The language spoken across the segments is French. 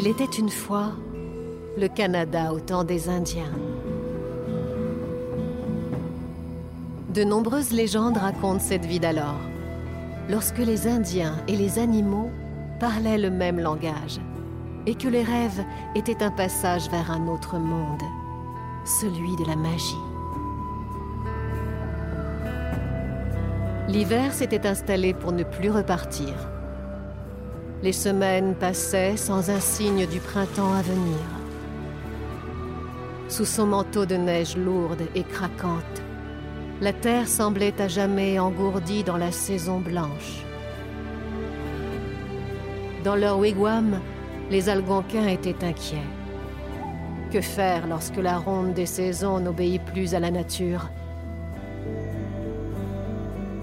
Il était une fois le Canada au temps des Indiens. De nombreuses légendes racontent cette vie d'alors, lorsque les Indiens et les animaux parlaient le même langage, et que les rêves étaient un passage vers un autre monde, celui de la magie. L'hiver s'était installé pour ne plus repartir. Les semaines passaient sans un signe du printemps à venir. Sous son manteau de neige lourde et craquante, la terre semblait à jamais engourdie dans la saison blanche. Dans leur wigwam, les Algonquins étaient inquiets. Que faire lorsque la ronde des saisons n'obéit plus à la nature?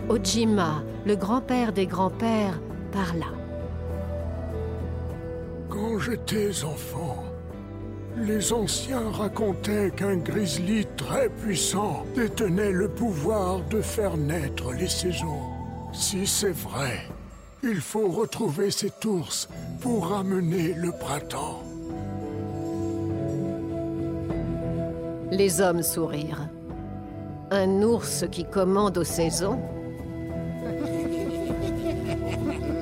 Ojima, le grand-père des grands-pères, parla. Quand j'étais enfant, les anciens racontaient qu'un grizzly très puissant détenait le pouvoir de faire naître les saisons. Si c'est vrai, il faut retrouver cet ours pour ramener le printemps. Les hommes sourirent. Un ours qui commande aux saisons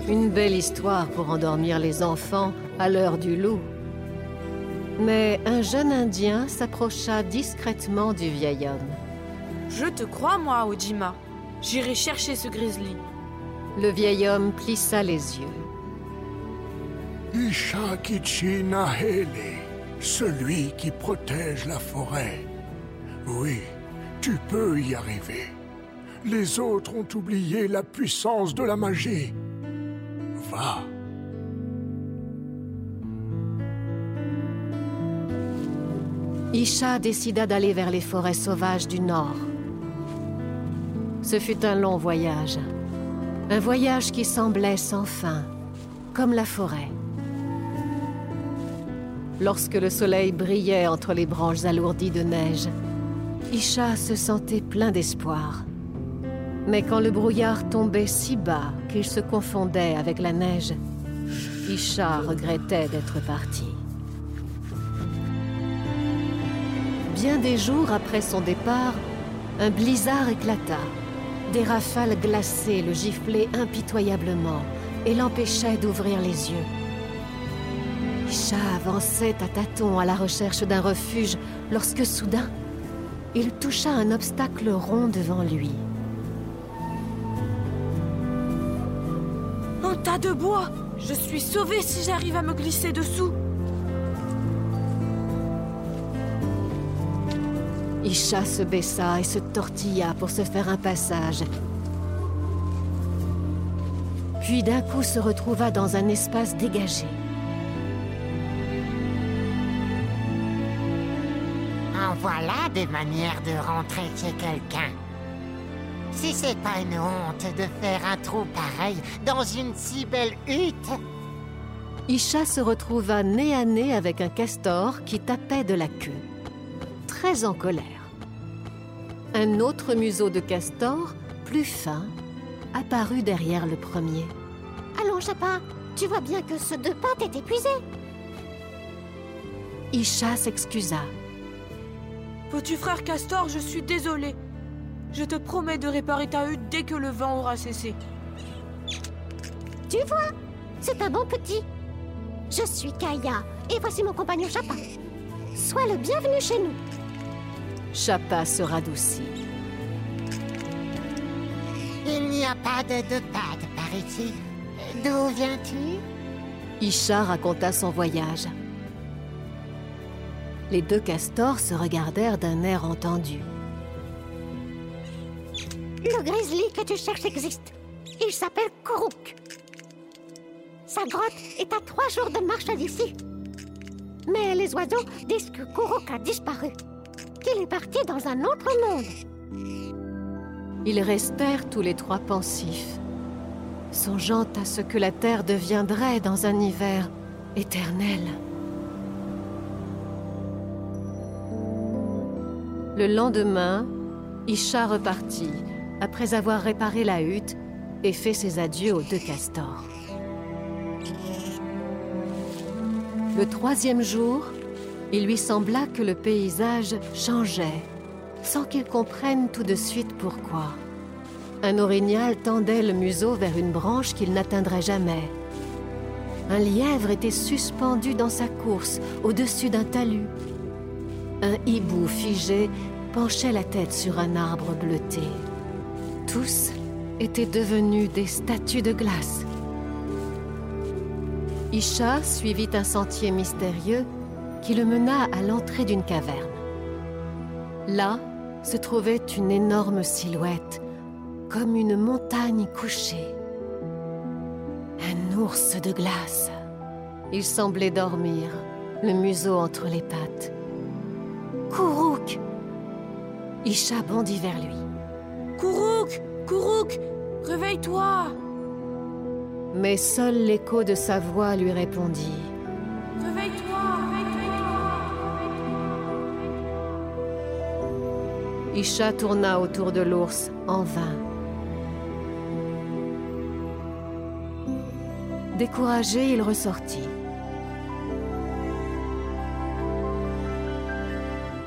Une belle histoire pour endormir les enfants à l'heure du loup. Mais un jeune Indien s'approcha discrètement du vieil homme. Je te crois, moi, Ojima. J'irai chercher ce grizzly. Le vieil homme plissa les yeux. Ishakichi Nahele, celui qui protège la forêt. Oui, tu peux y arriver. Les autres ont oublié la puissance de la magie. Isha décida d'aller vers les forêts sauvages du nord. Ce fut un long voyage. Un voyage qui semblait sans fin, comme la forêt. Lorsque le soleil brillait entre les branches alourdies de neige, Isha se sentait plein d'espoir. Mais quand le brouillard tombait si bas qu'il se confondait avec la neige, Isha regrettait d'être parti. Bien des jours après son départ, un blizzard éclata. Des rafales glacées le giflaient impitoyablement et l'empêchaient d'ouvrir les yeux. Isha avançait à tâtons à la recherche d'un refuge lorsque soudain, il toucha un obstacle rond devant lui. Tas de bois Je suis sauvée si j'arrive à me glisser dessous Isha se baissa et se tortilla pour se faire un passage. Puis d'un coup se retrouva dans un espace dégagé. En voilà des manières de rentrer chez quelqu'un. Si c'est pas une honte de faire un trou pareil dans une si belle hutte. Isha se retrouva nez à nez avec un castor qui tapait de la queue, très en colère. Un autre museau de castor, plus fin, apparut derrière le premier. Allons, Chapa, tu vois bien que ce deux pattes est épuisé. Isha s'excusa. Petit frère Castor, je suis désolé. Je te promets de réparer ta hutte dès que le vent aura cessé. Tu vois, c'est un bon petit. Je suis Kaya et voici mon compagnon Chapa. Sois le bienvenu chez nous. Chapa se radoucit. Il n'y a pas de deux pattes par ici. D'où viens-tu? Isha raconta son voyage. Les deux castors se regardèrent d'un air entendu. Le grizzly que tu cherches existe. Il s'appelle Kuruk. Sa grotte est à trois jours de marche d'ici. Mais les oiseaux disent que Kuruk a disparu. Qu'il est parti dans un autre monde. Ils restèrent tous les trois pensifs, songeant à ce que la terre deviendrait dans un hiver éternel. Le lendemain, Isha repartit, après avoir réparé la hutte et fait ses adieux aux deux castors. Le troisième jour, il lui sembla que le paysage changeait, sans qu'il comprenne tout de suite pourquoi. Un orignal tendait le museau vers une branche qu'il n'atteindrait jamais. Un lièvre était suspendu dans sa course, au-dessus d'un talus. Un hibou figé penchait la tête sur un arbre bleuté. Tous étaient devenus des statues de glace. Isha suivit un sentier mystérieux qui le mena à l'entrée d'une caverne. Là se trouvait une énorme silhouette, comme une montagne couchée. Un ours de glace. Il semblait dormir, le museau entre les pattes. Kourouk Isha bondit vers lui. Kourouk Kourouk Réveille-toi Mais seul l'écho de sa voix lui répondit. Réveille-toi Isha tourna autour de l'ours en vain. Découragé, il ressortit.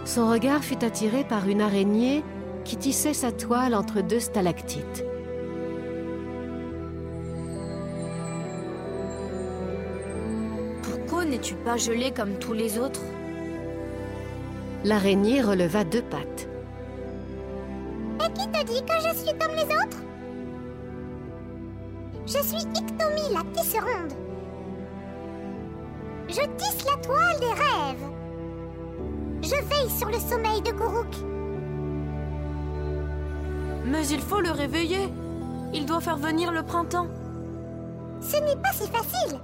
Son regard fut attiré par une araignée qui tissait sa toile entre deux stalactites. Pourquoi n'es-tu pas gelé comme tous les autres? L'araignée releva deux pattes. Et qui te dit que je suis comme les autres? Je suis Iktomi, la tisseronde. Je tisse la toile des rêves. Je veille sur le sommeil de Kuruk. Mais il faut le réveiller Il doit faire venir le printemps Ce n'est pas si facile.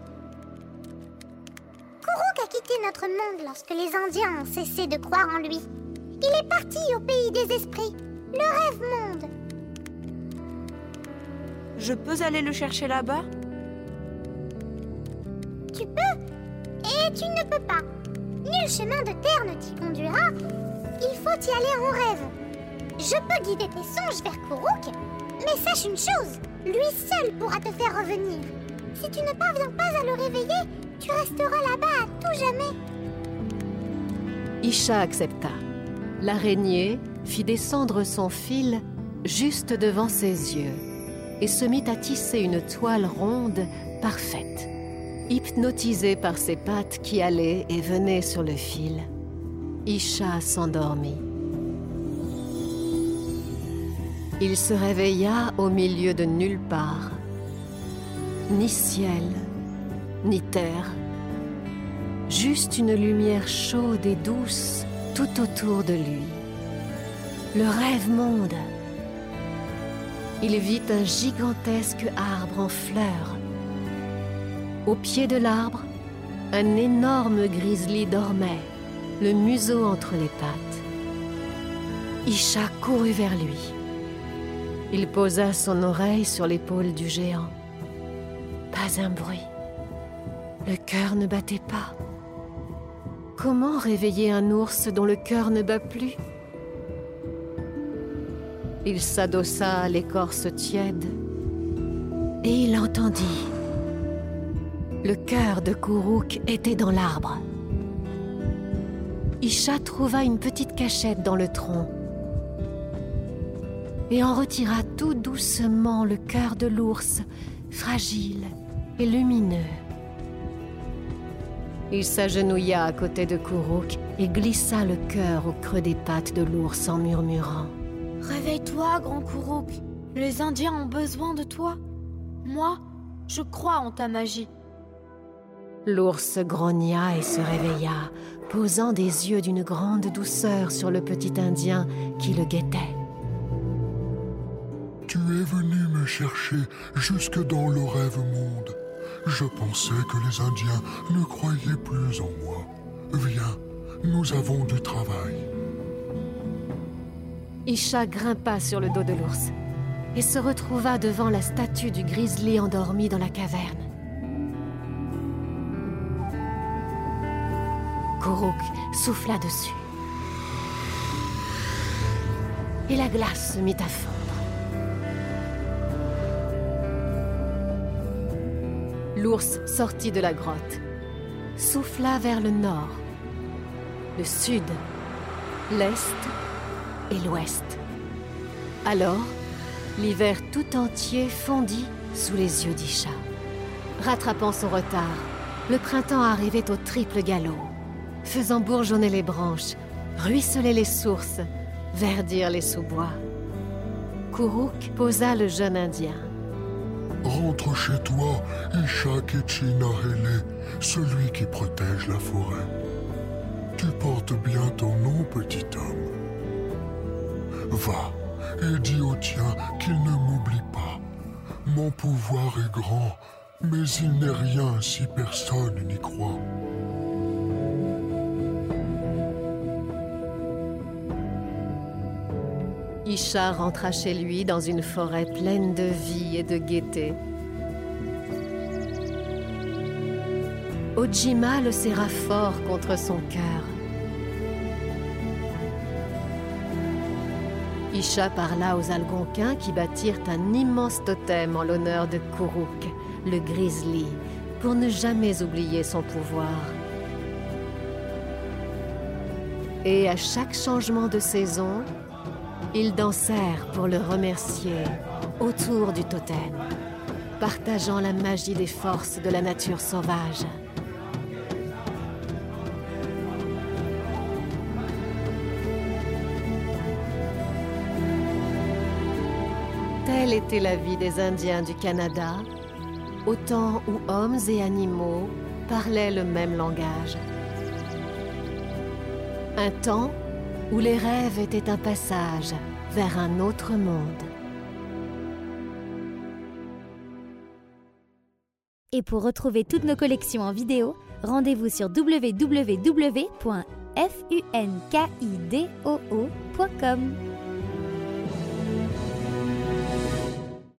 Kuruk a quitté notre monde lorsque les Indiens ont cessé de croire en lui. Il est parti au pays des esprits, le rêve monde. Je peux aller le chercher là-bas? Tu peux et tu ne peux pas. Nul chemin de terre ne t'y conduira. Il faut y aller en rêve. Je peux guider tes songes vers Kuruk, mais sache une chose, lui seul pourra te faire revenir. Si tu ne parviens pas à le réveiller, tu resteras là-bas à tout jamais. Isha accepta. L'araignée fit descendre son fil juste devant ses yeux et se mit à tisser une toile ronde parfaite, hypnotisée par ses pattes qui allaient et venaient sur le fil. Isha s'endormit. Il se réveilla au milieu de nulle part. Ni ciel, ni terre. Juste une lumière chaude et douce tout autour de lui. Le rêve monde. Il vit un gigantesque arbre en fleurs. Au pied de l'arbre, un énorme grizzly dormait, le museau entre les pattes. Isha courut vers lui. Il posa son oreille sur l'épaule du géant. Pas un bruit. Le cœur ne battait pas. Comment réveiller un ours dont le cœur ne bat plus? Il s'adossa à l'écorce tiède et il entendit. Le cœur de Kourouk était dans l'arbre. Isha trouva une petite cachette dans le tronc et en retira tout doucement le cœur de l'ours, fragile et lumineux. Il s'agenouilla à côté de Kourouk et glissa le cœur au creux des pattes de l'ours en murmurant. Réveille-toi, grand Kourouk Les Indiens ont besoin de toi. Moi, je crois en ta magie. L'ours grogna et se réveilla, posant des yeux d'une grande douceur sur le petit Indien qui le guettait. Tu es venu me chercher jusque dans le rêve monde. Je pensais que les Indiens ne croyaient plus en moi. Nous avons du travail. Isha grimpa sur le dos de l'ours et se retrouva devant la statue du grizzly endormi dans la caverne. Kuruk souffla dessus. Et la glace se mit à fondre. L'ours sortit de la grotte, souffla vers le nord, le sud, l'est et l'ouest. Alors, l'hiver tout entier fondit sous les yeux d'Isha. Rattrapant son retard, le printemps arrivait au triple galop, faisant bourgeonner les branches, ruisseler les sources, verdir les sous-bois. Kuruk posa le jeune Indien. Rentre chez toi, Isha Ketchinahele, celui qui protège la forêt. Tu portes bien ton nom, petit homme. Va et dis au tien qu'il ne m'oublie pas. Mon pouvoir est grand, mais il n'est rien si personne n'y croit. Isha rentra chez lui dans une forêt pleine de vie et de gaieté. Ojima le serra fort contre son cœur. Isha parla aux Algonquins qui bâtirent un immense totem en l'honneur de Kuruk, le grizzly, pour ne jamais oublier son pouvoir. Et à chaque changement de saison, ils dansèrent pour le remercier autour du totem, partageant la magie des forces de la nature sauvage. Telle était la vie des Indiens du Canada, au temps où hommes et animaux parlaient le même langage. Un temps où les rêves étaient un passage vers un autre monde. Et pour retrouver toutes nos collections en vidéo, rendez-vous sur www.funkidoo.com.